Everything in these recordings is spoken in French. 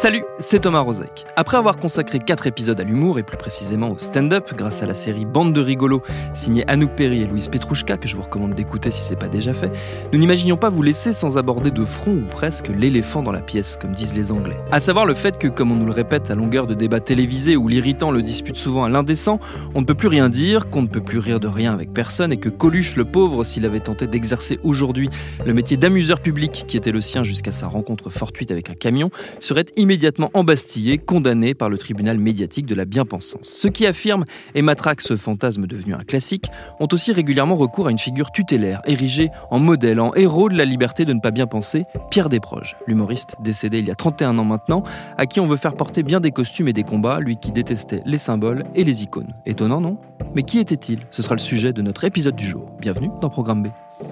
Salut, c'est Thomas Rozek. Après avoir consacré 4 épisodes à l'humour et plus précisément au stand-up grâce à la série Bande de rigolos signée Anouk Perry et Louise Petrouchka que je vous recommande d'écouter si c'est pas déjà fait, nous n'imaginions pas vous laisser sans aborder de front ou presque l'éléphant dans la pièce comme disent les Anglais. À savoir le fait que comme on nous le répète à longueur de débats télévisés où l'irritant le dispute souvent à l'indécent, on ne peut plus rien dire, qu'on ne peut plus rire de rien avec personne et que Coluche le pauvre s'il avait tenté d'exercer aujourd'hui le métier d'amuseur public qui était le sien jusqu'à sa rencontre fortuite avec un camion serait immédiatement embastillé, condamné par le tribunal médiatique de la bien-pensance. Ceux qui affirment et matraquent ce fantasme devenu un classique ont aussi régulièrement recours à une figure tutélaire, érigée en modèle, en héros de la liberté de ne pas bien penser, Pierre Desproges, l'humoriste décédé il y a 31 ans maintenant, à qui on veut faire porter bien des costumes et des combats, lui qui détestait les symboles et les icônes. Étonnant, non? Mais qui était-il? Ce sera le sujet de notre épisode du jour. Bienvenue dans Programme B.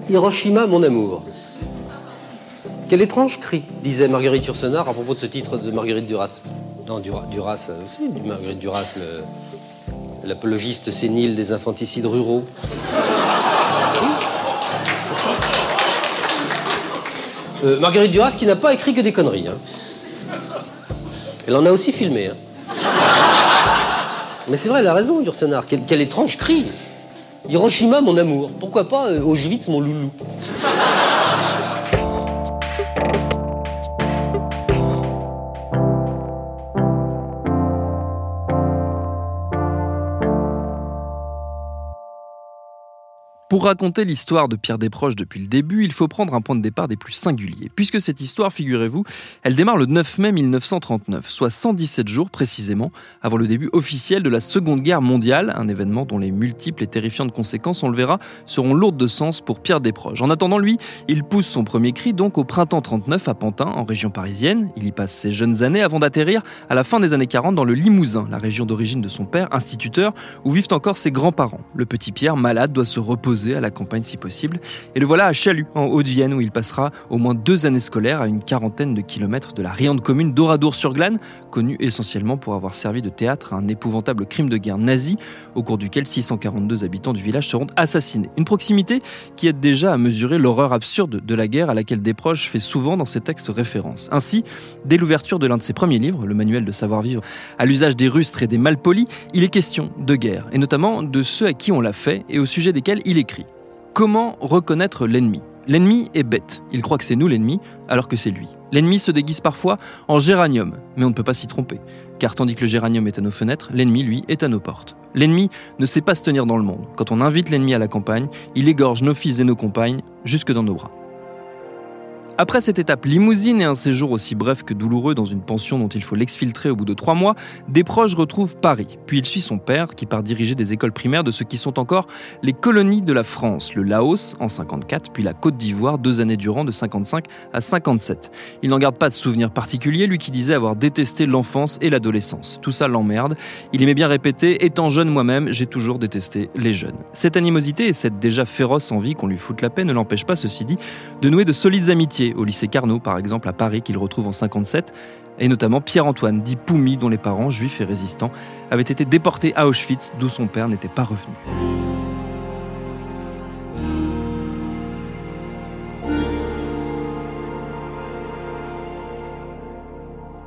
Hiroshima, mon amour. Quel étrange cri, disait Marguerite Yourcenar à propos de ce titre de Marguerite Duras. Non, Dura- Duras, euh, aussi, Marguerite Duras, l'apologiste sénile des infanticides ruraux. Euh, Marguerite Duras qui n'a pas écrit que des conneries. hein. Elle en a aussi filmé. hein. Mais c'est vrai, elle a raison, Yourcenar. Quel, quel étrange cri. Hiroshima, mon amour. Pourquoi pas euh, Auschwitz, mon loulou Pour raconter l'histoire de Pierre Desproges depuis le début, il faut prendre un point de départ des plus singuliers, puisque cette histoire, figurez-vous, elle démarre le 9 mai 1939, soit 117 jours précisément avant le début officiel de la Seconde Guerre mondiale, un événement dont les multiples et terrifiantes conséquences, on le verra, seront lourdes de sens pour Pierre Desproges. En attendant, lui, il pousse son premier cri donc au printemps 39 à Pantin, en région parisienne. Il y passe ses jeunes années avant d'atterrir à la fin des années 40 dans le Limousin, la région d'origine de son père, instituteur, où vivent encore ses grands-parents. Le petit Pierre, malade, doit se reposer à la campagne si possible. Et le voilà à Chalut, en Haute-Vienne, où il passera au moins deux années scolaires à une quarantaine de kilomètres de la riante commune d'Oradour-sur-Glane, connue essentiellement pour avoir servi de théâtre à un épouvantable crime de guerre nazi, au cours duquel 642 habitants du village seront assassinés. Une proximité qui aide déjà à mesurer l'horreur absurde de la guerre à laquelle Desproges fait souvent dans ses textes référence. Ainsi, dès l'ouverture de l'un de ses premiers livres, le manuel de savoir-vivre à l'usage des rustres et des malpolis, il est question de guerre, et notamment de ceux à qui on l'a fait et au sujet desquels il écrit. Comment reconnaître l'ennemi? L'ennemi est bête, il croit que c'est nous l'ennemi, alors que c'est lui. L'ennemi se déguise parfois en géranium, mais on ne peut pas s'y tromper, car tandis que le géranium est à nos fenêtres, l'ennemi, lui, est à nos portes. L'ennemi ne sait pas se tenir dans le monde. Quand on invite l'ennemi à la campagne, il égorge nos fils et nos compagnes jusque dans nos bras. Après cette étape limousine et un séjour aussi bref que douloureux dans une pension dont il faut l'exfiltrer au bout de trois mois, Desproges retrouve Paris. Puis il suit son père qui part diriger des écoles primaires de ce qui sont encore les colonies de la France, le Laos en 54, puis la Côte d'Ivoire deux années durant de 55 à 57. Il n'en garde pas de souvenir particulier, lui qui disait avoir détesté l'enfance et l'adolescence. Tout ça l'emmerde. Il aimait bien répéter, étant jeune moi-même, j'ai toujours détesté les jeunes. Cette animosité et cette déjà féroce envie qu'on lui foute la paix ne l'empêche pas, ceci dit, de nouer de solides amitiés au lycée Carnot, par exemple, à Paris, qu'il retrouve en 57, et notamment Pierre-Antoine, dit Poumi, dont les parents, juifs et résistants, avaient été déportés à Auschwitz, d'où son père n'était pas revenu.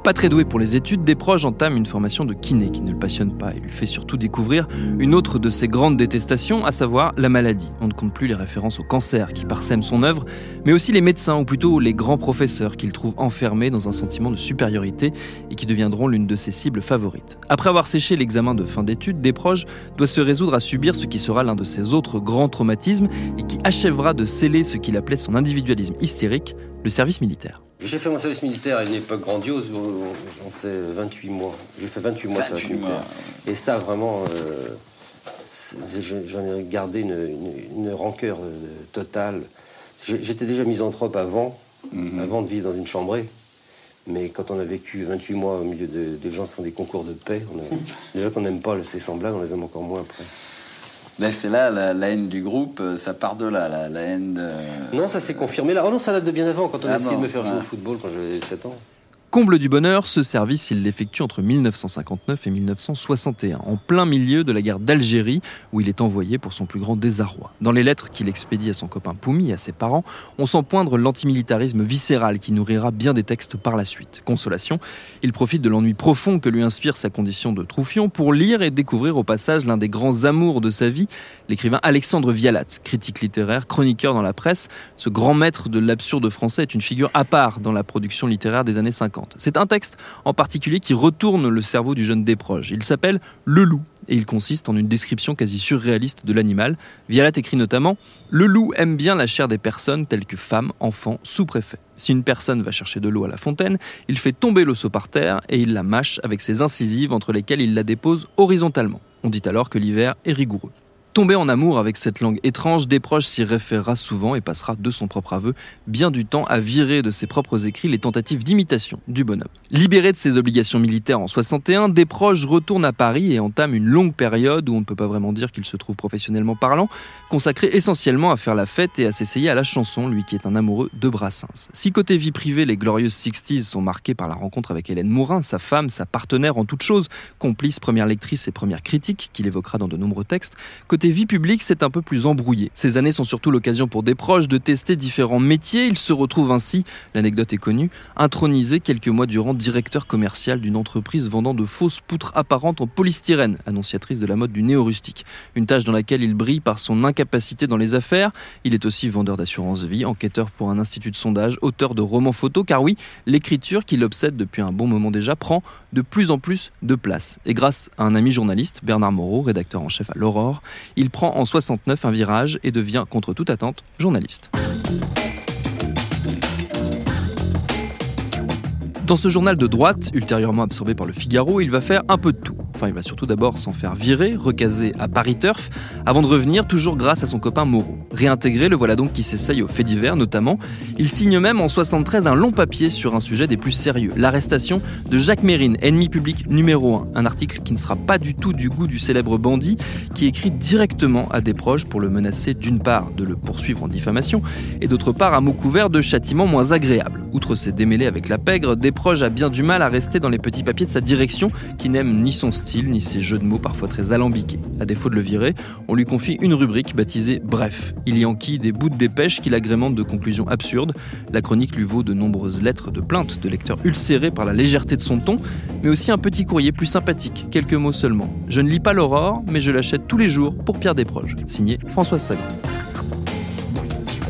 Pas très doué pour les études, Desproges entame une formation de kiné qui ne le passionne pas et lui fait surtout découvrir une autre de ses grandes détestations, à savoir la maladie. On ne compte plus les références au cancer qui parsèment son œuvre, mais aussi les médecins, ou plutôt les grands professeurs qu'il trouve enfermés dans un sentiment de supériorité et qui deviendront l'une de ses cibles favorites. Après avoir séché l'examen de fin d'études, Desproges doit se résoudre à subir ce qui sera l'un de ses autres grands traumatismes et qui achèvera de sceller ce qu'il appelait son individualisme hystérique, le service militaire. J'ai fait mon service militaire à une époque grandiose, j'en sais 28 mois. J'ai fait 28 mois de service militaire. Et ça, vraiment, euh, j'en ai gardé une, rancœur euh, totale. J'étais déjà misanthrope avant, mhm. avant de vivre dans une chambrée. Mais quand on a vécu 28 mois au milieu de, gens qui font des concours de paix, déjà qu'on n'aime pas ces semblables, on les aime encore moins après. C'est là la, haine du groupe, euh, ça part de là, la, haine de... Non, ça s'est confirmé là. Oh non, ça date de bien avant, quand on a ah essayé de me faire jouer au football quand j'avais 7 ans. Comble du bonheur, ce service, il l'effectue entre 1959 et 1961, en plein milieu de la guerre d'Algérie, où il est envoyé pour son plus grand désarroi. Dans les lettres qu'il expédie à son copain Poumi et à ses parents, on sent poindre l'antimilitarisme viscéral qui nourrira bien des textes par la suite. Consolation, il profite de l'ennui profond que lui inspire sa condition de troufion pour lire et découvrir au passage l'un des grands amours de sa vie, l'écrivain Alexandre Vialat, critique littéraire, chroniqueur dans la presse. Ce grand maître de l'absurde français est une figure à part dans la production littéraire des années 50. C'est un texte en particulier qui retourne le cerveau du jeune Desproges. Il s'appelle Le loup et il consiste en une description quasi surréaliste de l'animal. Vialat écrit notamment Le loup aime bien la chair des personnes telles que femmes, enfants, sous-préfets. Si une personne va chercher de l'eau à la fontaine, il fait tomber l'eau par terre et il la mâche avec ses incisives entre lesquelles il la dépose horizontalement. On dit alors que l'hiver est rigoureux. Tombé en amour avec cette langue étrange, Desproges s'y référera souvent et passera, de son propre aveu, bien du temps à virer de ses propres écrits les tentatives d'imitation du bonhomme. Libéré de ses obligations militaires en 61, Desproges retourne à Paris et entame une longue période où on ne peut pas vraiment dire qu'il se trouve professionnellement parlant, consacrée essentiellement à faire la fête et à s'essayer à la chanson, lui qui est un amoureux de Brassens. Si côté vie privée, les glorieuses 60s sont marquées par la rencontre avec Hélène Mourin, sa femme, sa partenaire en toute chose, complice, première lectrice et première critique, qu'il évoquera dans de nombreux textes, vie publique, c'est un peu plus embrouillé. Ces années sont surtout l'occasion pour des proches de tester différents métiers. Il se retrouve ainsi, l'anecdote est connue, intronisé quelques mois durant directeur commercial d'une entreprise vendant de fausses poutres apparentes en polystyrène, annonciatrice de la mode du néo-rustique. Une tâche dans laquelle il brille par son incapacité dans les affaires. Il est aussi vendeur d'assurance vie, enquêteur pour un institut de sondage, auteur de romans photos, car oui, l'écriture qui l'obsède depuis un bon moment déjà prend de plus en plus de place. Et grâce à un ami journaliste, Bernard Moreau, rédacteur en chef à l'Aurore, il prend en 69 un virage et devient, contre toute attente, journaliste. Dans ce journal de droite, ultérieurement absorbé par le Figaro, il va faire un peu de tout. Il va surtout d'abord s'en faire virer, recaser à Paris Turf, avant de revenir toujours grâce à son copain Moreau. Réintégré, le voilà donc qui s'essaye aux faits divers notamment. Il signe même en 73 un long papier sur un sujet des plus sérieux, l'arrestation de Jacques Mérine, ennemi public numéro 1. Un article qui ne sera pas du tout du goût du célèbre bandit, qui écrit directement à des proches pour le menacer d'une part de le poursuivre en diffamation, et d'autre part à mot couvert de châtiments moins agréables. Outre ses démêlés avec la pègre, des Desproges a bien du mal à rester dans les petits papiers de sa direction, qui n'aime ni son style, ni ses jeux de mots parfois très alambiqués. À défaut de le virer, on lui confie une rubrique baptisée Bref. Il y enquille des bouts de dépêche qu'il agrémente de conclusions absurdes. La chronique lui vaut de nombreuses lettres de plainte de lecteurs ulcérés par la légèreté de son ton, mais aussi un petit courrier plus sympathique, quelques mots seulement. Je ne lis pas l'aurore, mais je l'achète tous les jours pour Pierre Desproges. Signé François Sagan.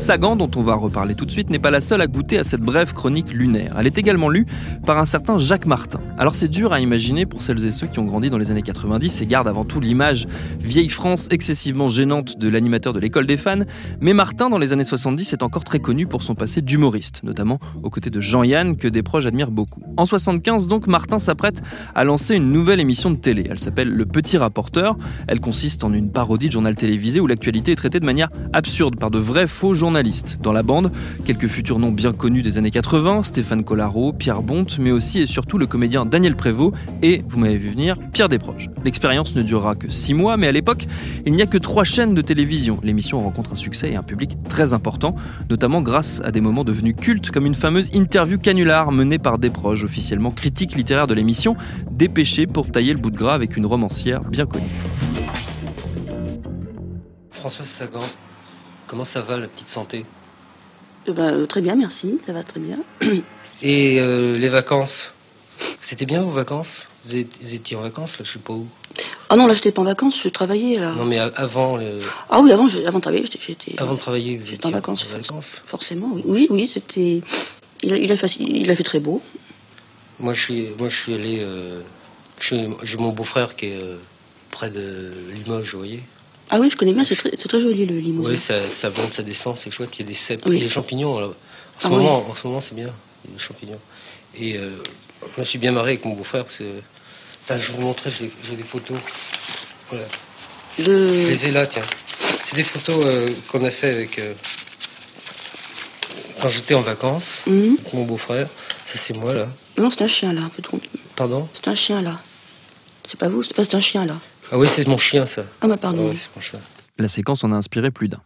Sagan, dont on va reparler tout de suite, n'est pas la seule à goûter à cette brève chronique lunaire. Elle est également lue par un certain Jacques Martin. Alors c'est dur à imaginer pour celles et ceux qui ont grandi dans les années 90 et gardent avant tout l'image vieille France excessivement gênante de l'animateur de l'école des fans, mais Martin dans les années 70 est encore très connu pour son passé d'humoriste, notamment aux côtés de Jean-Yann que des proches admirent beaucoup. En 75 donc, Martin s'apprête à lancer une nouvelle émission de télé. Elle s'appelle Le Petit Rapporteur. Elle consiste en une parodie de journal télévisé où l'actualité est traitée de manière absurde par de vrais faux journalistes. Dans la bande, quelques futurs noms bien connus des années 80, Stéphane Collaro, Pierre Bonte, mais aussi et surtout le comédien Daniel Prévost et, vous m'avez vu venir, Pierre Desproges. L'expérience ne durera que six mois, mais à l'époque, il n'y a que trois chaînes de télévision. L'émission rencontre un succès et un public très important, notamment grâce à des moments devenus cultes comme une fameuse interview canular menée par Desproges, officiellement critique littéraire de l'émission, dépêché pour tailler le bout de gras avec une romancière bien connue. Françoise Sagan, comment ça va la petite santé? Euh, bah, euh, très bien, merci, ça va très bien. Et euh, les vacances? C'était bien vos vacances? Vous étiez, vous étiez en vacances là, je sais pas où. Ah non, là, j'étais pas en vacances, je travaillais là. Non mais avant, le- Ah oui, avant, je- avant de travailler, j'étais. avant de travailler, vous étiez en vacances. en vacances. Forcément, oui. Oui, oui, c'était. Il a, il, a fait, il a fait très beau. Moi je suis, moi je suis allé, euh, j'ai mon beau-frère qui est euh, près de Limoges, vous voyez. Ah oui, je connais bien, c'est très, très joli le limousin. Oui, ça, ça monte, ça descend, c'est chouette. Il y a des cèpes, Oui. il y a des champignons. alors. En ce Ah moment, en ce moment, c'est bien, il y a des champignons. Et euh, je me suis bien marré avec mon beau-frère parce que, enfin, je vais vous montrer, j'ai des photos. Voilà. Je Le... les ai là, tiens. C'est des photos euh, qu'on a fait avec euh, quand j'étais en vacances Mhm. avec mon beau-frère. Ça, c'est moi là. Non, c'est un chien là, un peu trop. Pardon? C'est un chien là. C'est pas vous, c'est pas c'est un chien là. Ah oui, c'est mon chien, ça. Ah bah Ah pardon. oui, c'est mon chien. La séquence en a inspiré plus d'un.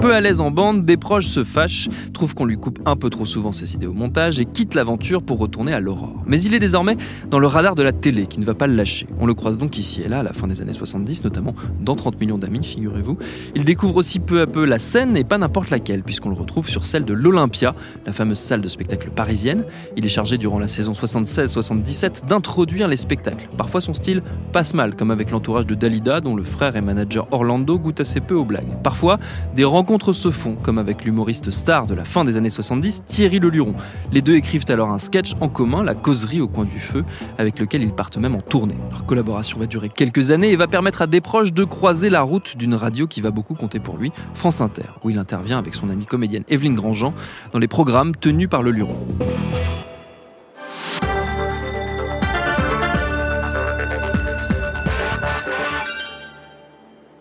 Peu à l'aise en bande, Desproges se fâche, trouve qu'on lui coupe un peu trop souvent ses idées au montage et quitte l'aventure pour retourner à l'aurore. Mais il est désormais dans le radar de la télé qui ne va pas le lâcher. On le croise donc ici et là à la fin des années 70, notamment dans 30 millions d'amis, figurez-vous. Il découvre aussi peu à peu la scène et pas n'importe laquelle, puisqu'on le retrouve sur celle de l'Olympia, la fameuse salle de spectacle parisienne. Il est chargé durant la saison 76-77 d'introduire les spectacles. Parfois son style passe mal, comme avec l'entourage de Dalida, dont le frère et manager Orlando goûte assez peu aux blagues. Parfois, des rencontres se font, comme avec l'humoriste star de la fin des années 70, Thierry Leluron. Les deux écrivent alors un sketch en commun, La causerie au coin du feu, avec lequel ils partent même en tournée. Leur collaboration va durer quelques années et va permettre à Desproges de croiser la route d'une radio qui va beaucoup compter pour lui, France Inter, où il intervient avec son amie comédienne Evelyne Grandjean dans les programmes tenus par Leluron.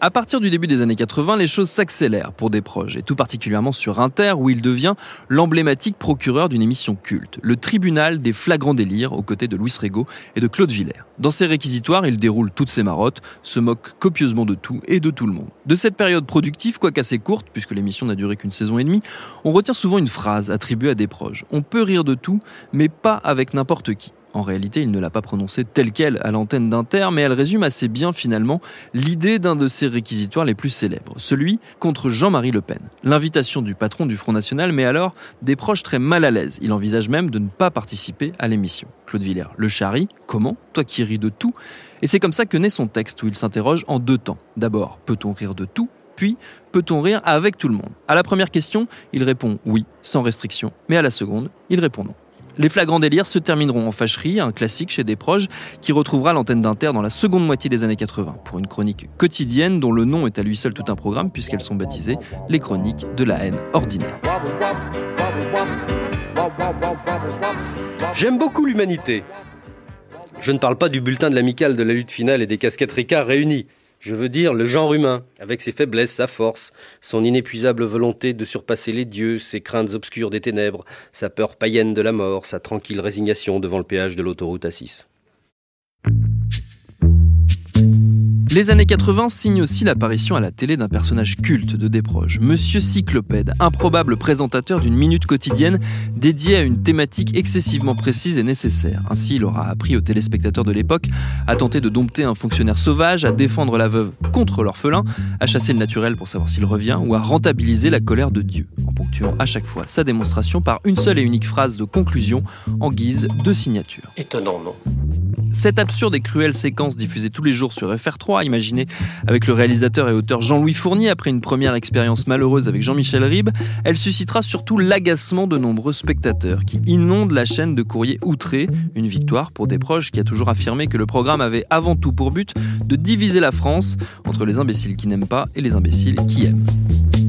À partir du début des années 80, les choses s'accélèrent pour Desproges, et tout particulièrement sur Inter, où il devient l'emblématique procureur d'une émission culte, le tribunal des flagrants délires, aux côtés de Louis Rego et de Claude Villers. Dans ses réquisitoires, il déroule toutes ses marottes, se moque copieusement de tout et de tout le monde. De cette période productive, quoique assez courte, puisque l'émission n'a duré qu'une saison et demie, on retient souvent une phrase attribuée à Desproges. On peut rire de tout, mais pas avec n'importe qui. En réalité, il ne l'a pas prononcée telle qu'elle à l'antenne d'Inter, mais elle résume assez bien finalement l'idée d'un de ses réquisitoires les plus célèbres, celui contre Jean-Marie Le Pen. L'invitation du patron du Front National met alors des proches très mal à l'aise. Il envisage même de ne pas participer à l'émission. Claude Villers le charrie, comment? Toi qui ris de tout Et c'est comme ça que naît son texte où il s'interroge en deux temps. D'abord, peut-on rire de tout? Puis, peut-on rire avec tout le monde? À la première question, il répond oui, sans restriction, mais à la seconde, il répond non. Les flagrants délires se termineront en fâcherie, un classique chez Desproges, qui retrouvera l'antenne d'Inter dans la seconde moitié des années 80, pour une chronique quotidienne dont le nom est à lui seul tout un programme, puisqu'elles sont baptisées les chroniques de la haine ordinaire. J'aime beaucoup l'humanité. Je ne parle pas du bulletin de l'amicale de la lutte finale et des casquettes Ricard réunies. Je veux dire le genre humain, avec ses faiblesses, sa force, son inépuisable volonté de surpasser les dieux, ses craintes obscures des ténèbres, sa peur païenne de la mort, sa tranquille résignation devant le péage de l'autoroute A6. Les années 80 signent aussi l'apparition à la télé d'un personnage culte de Desproges, Monsieur Cyclopède, improbable présentateur d'une minute quotidienne dédiée à une thématique excessivement précise et nécessaire. Ainsi, il aura appris aux téléspectateurs de l'époque à tenter de dompter un fonctionnaire sauvage, à défendre la veuve contre l'orphelin, à chasser le naturel pour savoir s'il revient, ou à rentabiliser la colère de Dieu, en ponctuant à chaque fois sa démonstration par une seule et unique phrase de conclusion en guise de signature. Étonnant, non? Cette absurde et cruelle séquence diffusée tous les jours sur FR3 imaginée avec le réalisateur et auteur Jean-Louis Fournier après une première expérience malheureuse avec Jean-Michel Ribes, elle suscitera surtout l'agacement de nombreux spectateurs qui inondent la chaîne de courrier outré. Une victoire pour Desproges qui a toujours affirmé que le programme avait avant tout pour but de diviser la France entre les imbéciles qui n'aiment pas et les imbéciles qui aiment.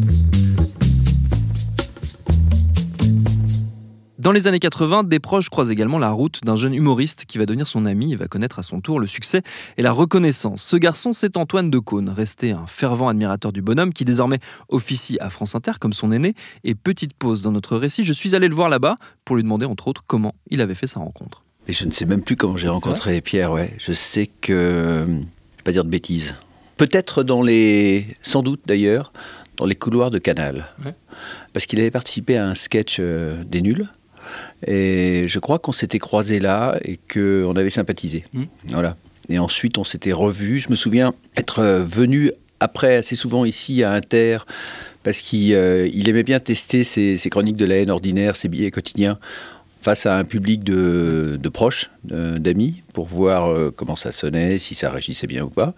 Dans les années 80, Desproges croise également la route d'un jeune humoriste qui va devenir son ami et va connaître à son tour le succès et la reconnaissance. Ce garçon, c'est Antoine Decaune, resté un fervent admirateur du bonhomme qui désormais officie à France Inter comme son aîné. Et petite pause dans notre récit, je suis allé le voir là-bas pour lui demander entre autres comment il avait fait sa rencontre. Et je ne sais même plus comment j'ai rencontré Pierre, ouais. Je sais que. Je ne vais pas dire de bêtises. Peut-être dans les. Sans doute d'ailleurs, dans les couloirs de Canal. Parce qu'il avait participé à un sketch euh, des nuls. Et je crois qu'on s'était croisés là et qu'on avait sympathisé. Mmh. Voilà. Et ensuite, on s'était revus. Je me souviens être euh, venu après assez souvent ici à Inter parce qu'il euh, aimait bien tester ses, ses chroniques de la haine ordinaire, ses billets quotidiens face à un public de, de proches, d'amis, pour voir euh, comment ça sonnait, si ça réagissait bien ou pas.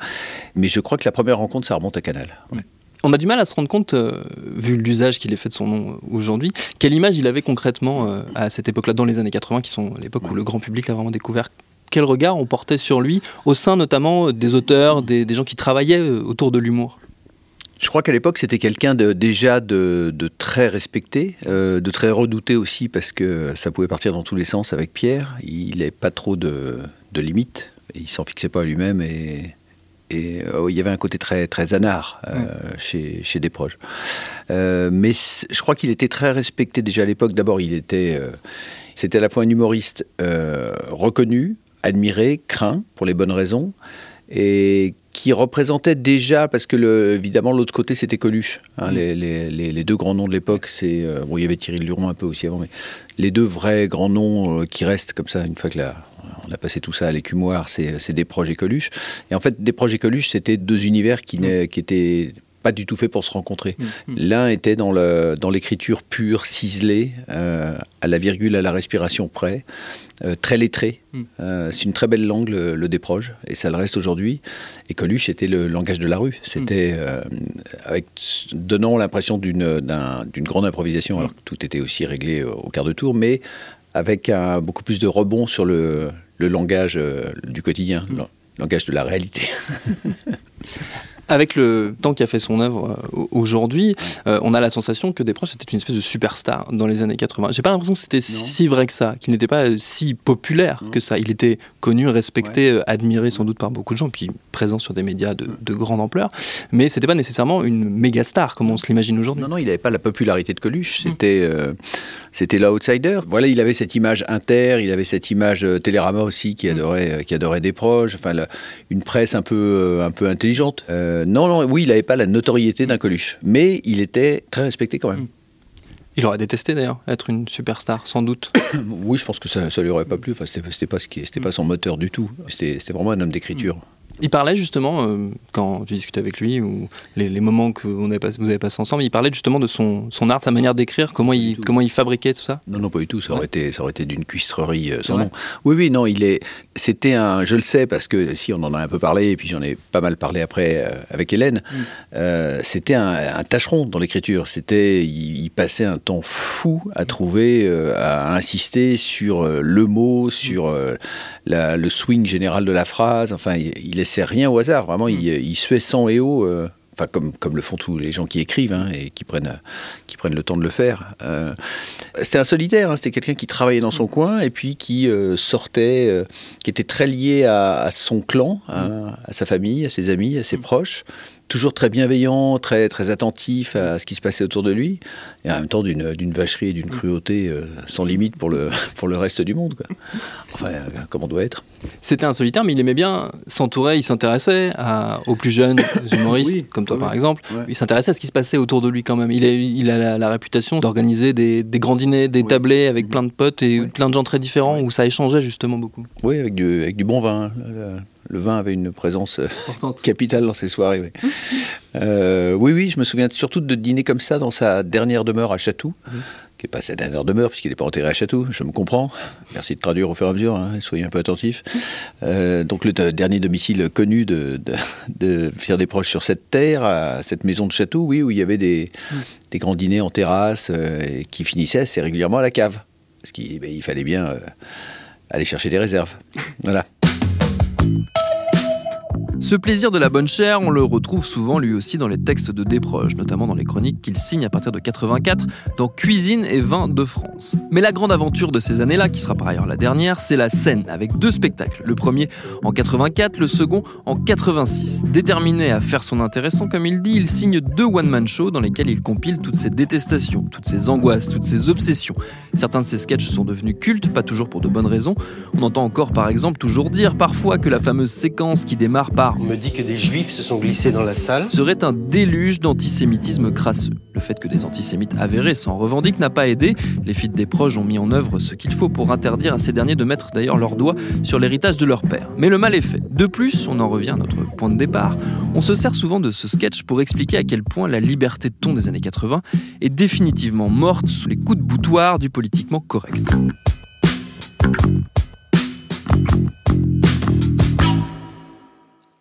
Mais je crois que la première rencontre, ça remonte à Canal. On a du mal à se rendre compte, euh, vu l'usage qu'il est fait de son nom euh, aujourd'hui, quelle image il avait concrètement euh, à cette époque-là, dans les années 80, qui sont l'époque où le grand public l'a vraiment découvert. Quel regard on portait sur lui, au sein notamment des auteurs, des, des gens qui travaillaient autour de l'humour? Je crois qu'à l'époque, c'était quelqu'un de, déjà de, de très respecté, euh, de très redouté aussi, parce que ça pouvait partir dans tous les sens avec Pierre. Il n'avait pas trop de, de limites, il s'en fixait pas à lui-même, et, et euh, il y avait un côté très, très anard euh, chez, chez Desproges. Euh, mais je crois qu'il était très respecté déjà à l'époque. D'abord, il était, euh, c'était à la fois un humoriste reconnu, admiré, craint, pour les bonnes raisons, et qui représentait déjà, parce que le, évidemment l'autre côté c'était Coluche, hein, les, les- les- les deux grands noms de l'époque, c'est euh, bon il y avait Thierry Luron un peu aussi avant, mais les deux vrais grands noms euh, qui restent comme ça une fois que la, on a passé tout ça à l'écumoire, c'est c'est des projets Coluche. Et en fait des projets Coluche c'était deux univers qui, n'est- qui étaient pas du tout faits pour se rencontrer. L'un était dans l'écriture pure, ciselée, euh, à la virgule, à la respiration près, euh, très lettré. Euh, c'est une très belle langue, le, le Desproges, et ça le reste aujourd'hui. Et Coluche, c'était le langage de la rue. C'était avec donnant l'impression d'une d'un- d'une grande improvisation, alors que tout était aussi réglé au, quart de tour, mais avec un, beaucoup plus de rebond sur le, le langage du quotidien, le langage de la réalité. Avec le temps qui a fait son œuvre euh, aujourd'hui, euh, on a la sensation que Desproges c'était une espèce de superstar dans les années 80. J'ai pas l'impression que c'était si vrai que ça, qu'il n'était pas euh, si populaire que ça. Il était connu, respecté, admiré sans doute par beaucoup de gens, puis présent sur des médias de, de grande ampleur, mais c'était pas nécessairement une méga star comme on se l'imagine aujourd'hui. Non, non, il n'avait pas la popularité de Coluche. C'était, euh, c'était l'outsider. Voilà, il avait cette image inter, il avait cette image euh, Télérama aussi qui adorait, euh, qui adorait des proches. Enfin, la- une presse un peu, euh, un peu intelligente. Euh, non, non, oui, il n'avait pas la notoriété d'un Coluche, mais il était très respecté quand même. Il aurait détesté d'ailleurs être une superstar, sans doute. Oui, je pense que ça, ça lui aurait pas plu. Enfin, c'était, c'était pas ce qui, c'était pas son moteur du tout. C'était, c'était vraiment un homme d'écriture. Il parlait justement, euh, quand tu discutais avec lui, ou les, les moments que vous avez, passé, vous avez passés ensemble, il parlait justement de son, son art, sa manière d'écrire, comment il, comment il fabriquait tout ça? Non, non, pas du tout. Ça aurait été, ça aurait été d'une cuistrerie euh, sans Ouais. nom. Oui, oui, non, il est. C'était un. Je le sais parce que si on en a un peu parlé et puis j'en ai pas mal parlé après euh, avec Hélène. euh, c'était un, un tâcheron dans l'écriture. C'était, il, il passait un temps fou à trouver, euh, à insister sur le mot, sur euh, la- le swing général de la phrase. Enfin, il, il laissait rien au hasard. Vraiment, il, il suait sang et eau. euh, Enfin, comme, comme le font tous les gens qui écrivent hein, et qui prennent, qui prennent le temps de le faire. Euh, c'était un solitaire, hein, c'était quelqu'un qui travaillait dans son coin et puis qui euh, sortait, euh, qui était très lié à, à son clan, à, à sa famille, à ses amis, à ses proches. Toujours très bienveillant, très, très attentif à ce qui se passait autour de lui, et en même temps d'une vacherie et d'une cruauté euh, sans limite pour le, pour le reste du monde. Quoi. Enfin, euh, comme on doit être. C'était un solitaire, mais il aimait bien s'entourer, il s'intéressait aux plus jeunes humoristes, Oui, comme toi oui, par exemple. ouais. Il s'intéressait à ce qui se passait autour de lui quand même. Il a, il a la, la réputation d'organiser des, des grands dîners, des Oui. tablés avec plein de potes et plein de gens très différents où ça échangeait justement beaucoup. Oui, avec du, avec du bon vin. Le vin avait une présence euh, capitale dans ces soirées. Oui. Euh, oui, oui, je me souviens surtout de dîner comme ça dans sa dernière demeure à Chatou, qui n'est pas sa dernière demeure, puisqu'il n'est pas enterré à Château, je me comprends. Merci de traduire au fur et à mesure, hein, soyez un peu attentifs. Euh, donc le dernier domicile connu de, de, Pierre Desproges sur cette terre, à cette maison de Château, oui, où il y avait des, des grands dîners en terrasse euh, qui finissaient assez régulièrement à la cave. Parce qu'il ben, fallait bien aller chercher des réserves. Voilà. Ce plaisir de la bonne chair, on le retrouve souvent lui aussi dans les textes de Desproges, notamment dans les chroniques qu'il signe à partir de 84 dans Cuisine et vin de France. Mais la grande aventure de ces années-là, qui sera par ailleurs la dernière, c'est la scène, avec deux spectacles. Le premier en 84, le second en 86. Déterminé à faire son intéressant, comme il dit, il signe deux one-man shows dans lesquels il compile toutes ses détestations, toutes ses angoisses, toutes ses obsessions. Certains de ses sketchs sont devenus cultes, pas toujours pour de bonnes raisons. On entend encore par exemple toujours dire parfois que la fameuse séquence qui démarre par on me dit que des juifs se sont glissés dans la salle. Serait un déluge d'antisémitisme crasseux. Le fait que des antisémites avérés s'en revendiquent n'a pas aidé. Les filles des proches ont mis en œuvre ce qu'il faut pour interdire à ces derniers de mettre d'ailleurs leurs doigts sur l'héritage de leur père. Mais le mal est fait. De plus, on en revient à notre point de départ, on se sert souvent de ce sketch pour expliquer à quel point la liberté de ton des années 80 est définitivement morte sous les coups de boutoir du politiquement correct.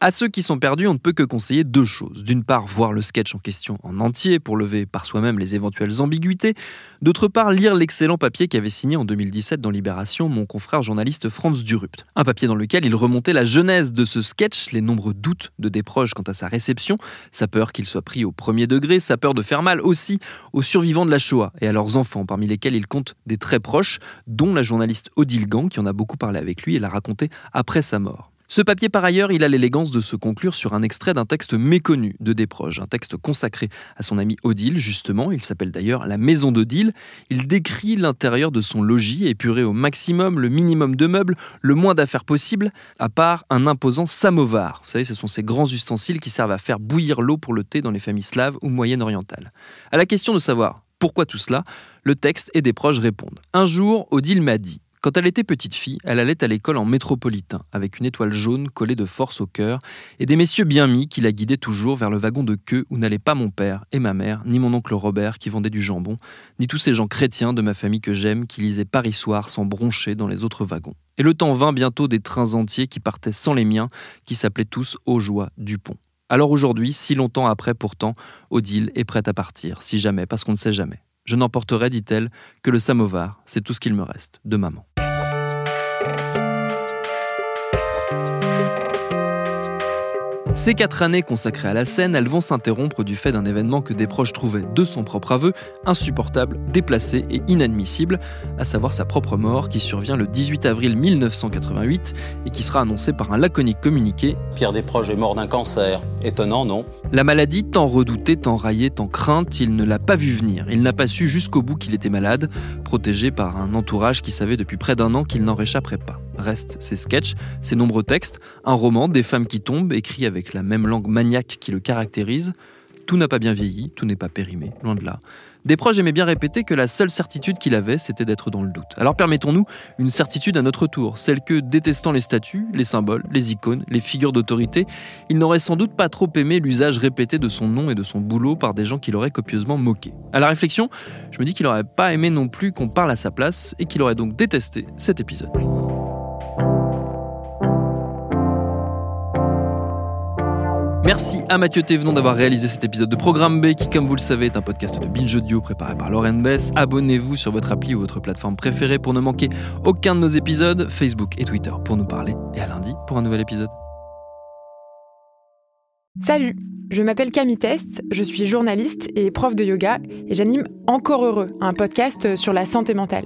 À ceux qui sont perdus, on ne peut que conseiller deux choses. D'une part, voir le sketch en question en entier pour lever par soi-même les éventuelles ambiguïtés. D'autre part, lire l'excellent papier qu'avait signé en 2017 dans Libération mon confrère journaliste Franz Durupt. Un papier dans lequel il remontait la genèse de ce sketch, les nombreux doutes de des proches quant à sa réception, sa peur qu'il soit pris au premier degré, sa peur de faire mal aussi aux survivants de la Shoah et à leurs enfants, parmi lesquels il compte des très proches, dont la journaliste Odile Gang qui en a beaucoup parlé avec lui et l'a raconté après sa mort. Ce papier, par ailleurs, il a l'élégance de se conclure sur un extrait d'un texte méconnu de Desproges, un texte consacré à son ami Odile, justement. Il s'appelle d'ailleurs La Maison d'Odile. Il décrit l'intérieur de son logis, épuré au maximum, le minimum de meubles, le moins d'affaires possible, à part un imposant samovar. Vous savez, ce sont ces grands ustensiles qui servent à faire bouillir l'eau pour le thé dans les familles slaves ou moyen-orientales. À la question de savoir pourquoi tout cela, le texte et Desproges répondent. Un jour, Odile m'a dit quand elle était petite fille, elle allait à l'école en métropolitain, avec une étoile jaune collée de force au cœur, et des messieurs bien mis qui la guidaient toujours vers le wagon de queue où n'allaient pas mon père et ma mère, ni mon oncle Robert qui vendait du jambon, ni tous ces gens chrétiens de ma famille que j'aime qui lisaient Paris soir sans broncher dans les autres wagons. Et le temps vint bientôt des trains entiers qui partaient sans les miens, qui s'appelaient tous Aujoie Dupont. Alors aujourd'hui, si longtemps après pourtant, Odile est prête à partir, si jamais, parce qu'on ne sait jamais. Je n'emporterai, dit-elle, que le samovar, c'est tout ce qu'il me reste, de maman. Ces quatre années consacrées à la scène, elles vont s'interrompre du fait d'un événement que des proches trouvaient, de son propre aveu, insupportable, déplacé et inadmissible, à savoir sa propre mort qui survient le 18 avril 1988 et qui sera annoncée par un laconique communiqué. Pierre Desproges est mort d'un cancer. Étonnant, non? La maladie, tant redoutée, tant raillée, tant crainte, il ne l'a pas vu venir. Il n'a pas su jusqu'au bout qu'il était malade, protégé par un entourage qui savait depuis près d'un an qu'il n'en réchapperait pas restent ses sketchs, ses nombreux textes, un roman, Des femmes qui tombent, écrit avec la même langue maniaque qui le caractérise. Tout n'a pas bien vieilli, tout n'est pas périmé, loin de là. Des proches aimaient bien répéter que la seule certitude qu'il avait, c'était d'être dans le doute. Alors permettons-nous une certitude à notre tour, celle que, détestant les statues, les symboles, les icônes, les figures d'autorité, il n'aurait sans doute pas trop aimé l'usage répété de son nom et de son boulot par des gens qui l'auraient copieusement moqué. À la réflexion, je me dis qu'il n'aurait pas aimé non plus qu'on parle à sa place et qu'il aurait donc détesté cet épisode. Merci à Mathieu Thévenon d'avoir réalisé cet épisode de Programme B qui, comme vous le savez, est un podcast de Binge Audio préparé par Lauren Bess. Abonnez-vous sur votre appli ou votre plateforme préférée pour ne manquer aucun de nos épisodes, Facebook et Twitter pour nous parler. Et à lundi pour un nouvel épisode. Salut, je m'appelle Camille Test, je suis journaliste et prof de yoga et j'anime Encore Heureux, un podcast sur la santé mentale.